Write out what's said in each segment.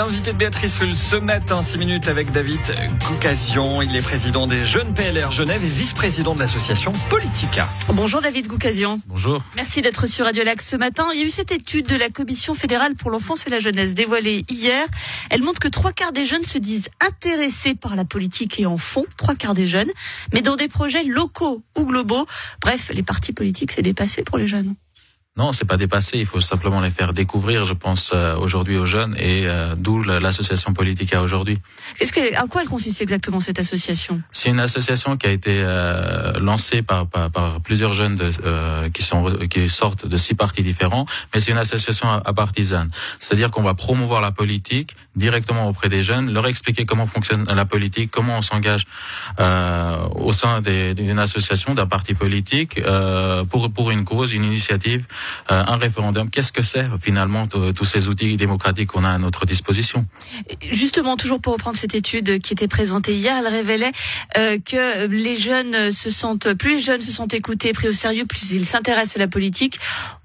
L'invité de Béatrice Rulle ce matin, 6 minutes avec David Goukazian. Il est président des Jeunes PLR Genève et vice-président de l'association Politica. Bonjour David Goukazian. Bonjour. Merci d'être sur Radio Lac ce matin. Il y a eu cette étude de la Commission fédérale pour l'enfance et la jeunesse dévoilée hier. Elle montre que trois quarts des jeunes se disent intéressés par la politique et en font, trois quarts des jeunes, mais dans des projets locaux ou globaux. Bref, les partis politiques, c'est dépassé pour les jeunes. Non, c'est pas dépassé. Il faut simplement les faire découvrir, je pense, euh, aujourd'hui aux jeunes et euh, d'où l'association politique à aujourd'hui. Est-ce que, à quoi elle consiste exactement cette association? C'est une association qui a été euh, lancée par, par, par, plusieurs jeunes de, qui sont qui sortent de six partis différents, mais c'est une association à, partisane. C'est-à-dire qu'on va promouvoir la politique directement auprès des jeunes, leur expliquer comment fonctionne la politique, comment on s'engage au sein d'une association, d'un parti politique pour pour une cause, une initiative euh, un référendum. Qu'est-ce que c'est finalement tous ces outils démocratiques qu'on a à notre disposition? Justement, toujours pour reprendre cette étude qui était présentée hier, elle révélait euh, que les jeunes se sentent, plus les jeunes se sont écoutés, pris au sérieux, plus ils s'intéressent à la politique.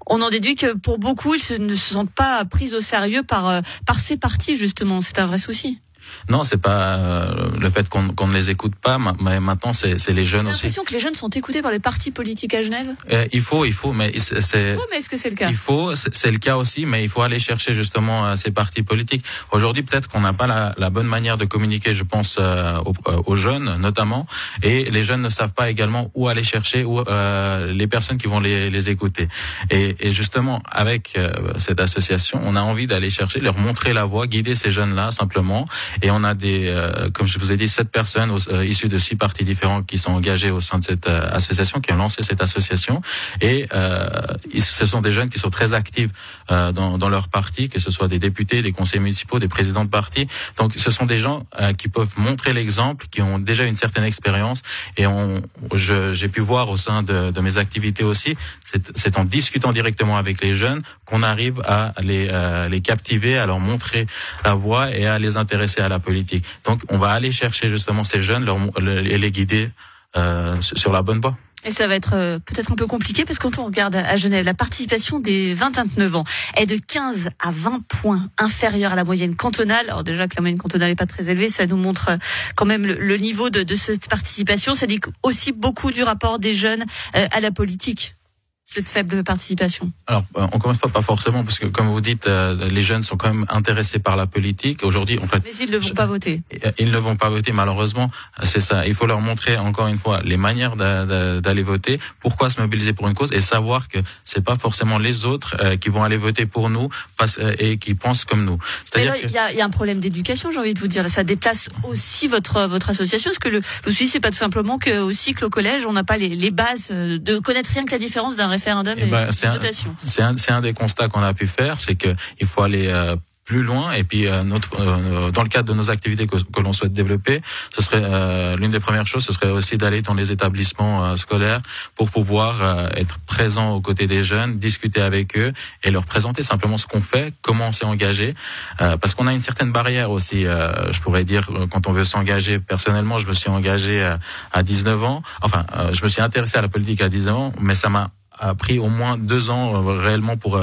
On en déduit que pour beaucoup, ils ne se sentent pas pris au sérieux par euh, par ces partis justement. C'est un vrai souci. Non, c'est pas euh, le fait qu'on ne les écoute pas, mais maintenant c'est les jeunes aussi. l'impression que les jeunes sont écoutés par les partis politiques à Genève. Euh, il faut, il faut, mais c'est. Il faut, mais est-ce que c'est le cas? Il faut, c'est le cas aussi, mais il faut aller chercher justement euh, ces partis politiques. Aujourd'hui, peut-être qu'on n'a pas la, la, bonne manière de communiquer, je pense, euh, aux, aux, jeunes notamment, et les jeunes ne savent pas également où aller chercher où, les personnes qui vont les, les écouter. Et, et, justement, avec cette association, on a envie d'aller chercher, leur montrer la voie, guider ces jeunes-là simplement et on a des, euh, comme je vous ai dit, sept personnes euh, issues de six partis différents qui sont engagées au sein de cette euh, association, qui ont lancé cette association. Et ce sont des jeunes qui sont très actifs dans, dans leur parti, que ce soit des députés, des conseillers municipaux, des présidents de partis. Donc, ce sont des gens qui peuvent montrer l'exemple, qui ont déjà une certaine expérience. Et on, j'ai pu voir au sein de, de mes activités aussi, c'est en discutant directement avec les jeunes qu'on arrive à les, les captiver, à leur montrer la voie et à les intéresser la politique. Donc, on va aller chercher justement ces jeunes et les guider euh, sur la bonne voie. Et ça va être euh, peut-être un peu compliqué parce que quand on regarde à Genève, la participation des 20-29 ans est de 15 à 20 points inférieure à la moyenne cantonale. Alors déjà que la moyenne cantonale n'est pas très élevée, ça nous montre euh, quand même le, niveau de, cette participation. Ça dit aussi beaucoup du rapport des jeunes à la politique cette faible participation Alors, euh, on commence pas pas forcément, parce que comme vous dites, euh, les jeunes sont quand même intéressés par la politique. Aujourd'hui, en fait, mais ils ne vont pas voter. Euh, ils ne vont pas voter, malheureusement. C'est ça. Il faut leur montrer encore une fois les manières d'aller voter, pourquoi se mobiliser pour une cause, et savoir que c'est pas forcément les autres qui vont aller voter pour nous et qui pensent comme nous. Là, il y, a, y, a, un problème d'éducation, j'ai envie de vous dire. Ça déplace aussi votre votre association, parce que le, le souci c'est pas tout simplement que aussi que au collège, on n'a pas les, les bases de connaître rien que la différence d'un référendum eh ben, c'est un, un, des constats qu'on a pu faire, c'est qu'il faut aller euh, plus loin. Et puis, euh, notre, euh, dans le cadre de nos activités que, que l'on souhaite développer, ce serait euh, l'une des premières choses, ce serait aussi d'aller dans les établissements scolaires pour pouvoir être présent aux côtés des jeunes, discuter avec eux et leur présenter simplement ce qu'on fait, comment on s'est engagé, parce qu'on a une certaine barrière aussi. je pourrais dire quand on veut s'engager. Personnellement, je me suis engagé à, à 19 ans. Enfin, je me suis intéressé à la politique à 19 ans, mais ça m'a a pris au moins deux ans réellement pour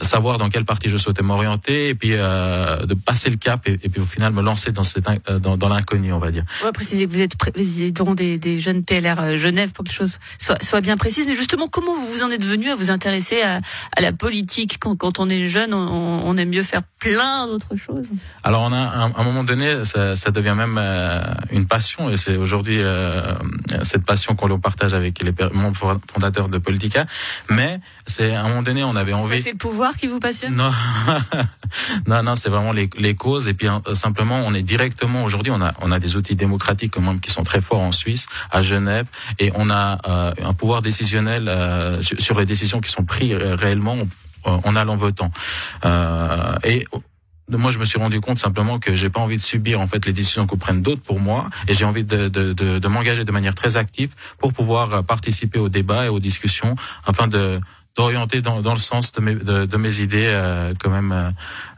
savoir dans quelle partie je souhaitais m'orienter et puis euh, de passer le cap et, puis au final me lancer dans, cette, euh, dans, dans l'inconnu, on va dire. On va préciser que vous êtes président des, des jeunes PLR euh, Genève pour que les choses soient, soient bien précises. Mais justement, comment vous vous en êtes venu à vous intéresser à, à la politique? Quand, quand on est jeune, on, on aime mieux faire plein d'autres choses. Alors on a à un moment donné, ça, ça devient même une passion et c'est aujourd'hui cette passion qu'on partage avec les membres fondateurs de Politica. Mais c'est à un moment donné, on avait envie. C'est le pouvoir qui vous passionne? Non, non, non, c'est vraiment les, les, causes. Et puis euh, simplement, on est directement aujourd'hui, on a, on a des outils démocratiques quand même qui sont très forts en Suisse, à Genève, et on a euh, un pouvoir décisionnel euh, sur, les décisions qui sont prises réellement en allant votant. et moi, je me suis rendu compte simplement que j'ai pas envie de subir en fait les décisions que prennent d'autres pour moi, et j'ai envie de, de, de, de m'engager de manière très active pour pouvoir participer au débat et aux discussions afin de d'orienter dans, dans le sens de mes, de, de mes idées euh, quand même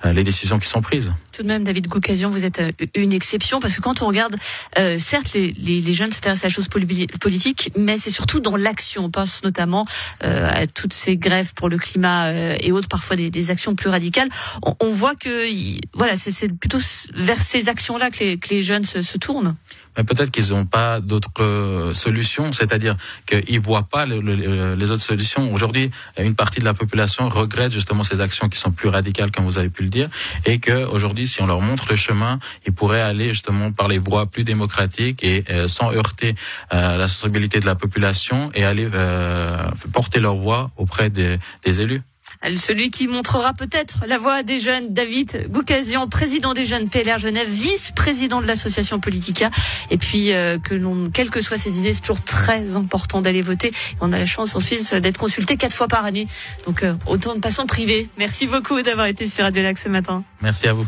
euh, les décisions qui sont prises. Tout de même, David Goukazian, vous êtes une exception parce que quand on regarde, euh, certes, les, les, les jeunes s'intéressent à la chose politique, mais c'est surtout dans l'action. On pense notamment euh, à toutes ces grèves pour le climat et autres, parfois des, des actions plus radicales. On, on voit que voilà, c'est plutôt vers ces actions-là que les, que les jeunes se, se tournent mais peut-être qu'ils n'ont pas d'autres euh, solutions, c'est-à-dire qu'ils voient pas les autres solutions. Aujourd'hui, une partie de la population regrette justement ces actions qui sont plus radicales, comme vous avez pu le dire, et que aujourd'hui, si on leur montre le chemin, ils pourraient aller justement par les voies plus démocratiques et euh, sans heurter euh, la sensibilité de la population et aller porter leur voix auprès des élus. Celui qui montrera peut-être la voix des jeunes, David Goukazian, président des jeunes PLR Genève, vice-président de l'association Politica. Et puis, euh, que l'on, quelles que soient ses idées, c'est toujours très important d'aller voter. on a la chance en Suisse d'être consulté quatre fois par année. Donc, euh, autant de passants privés. Merci beaucoup d'avoir été sur Radio Lac ce matin. Merci à vous.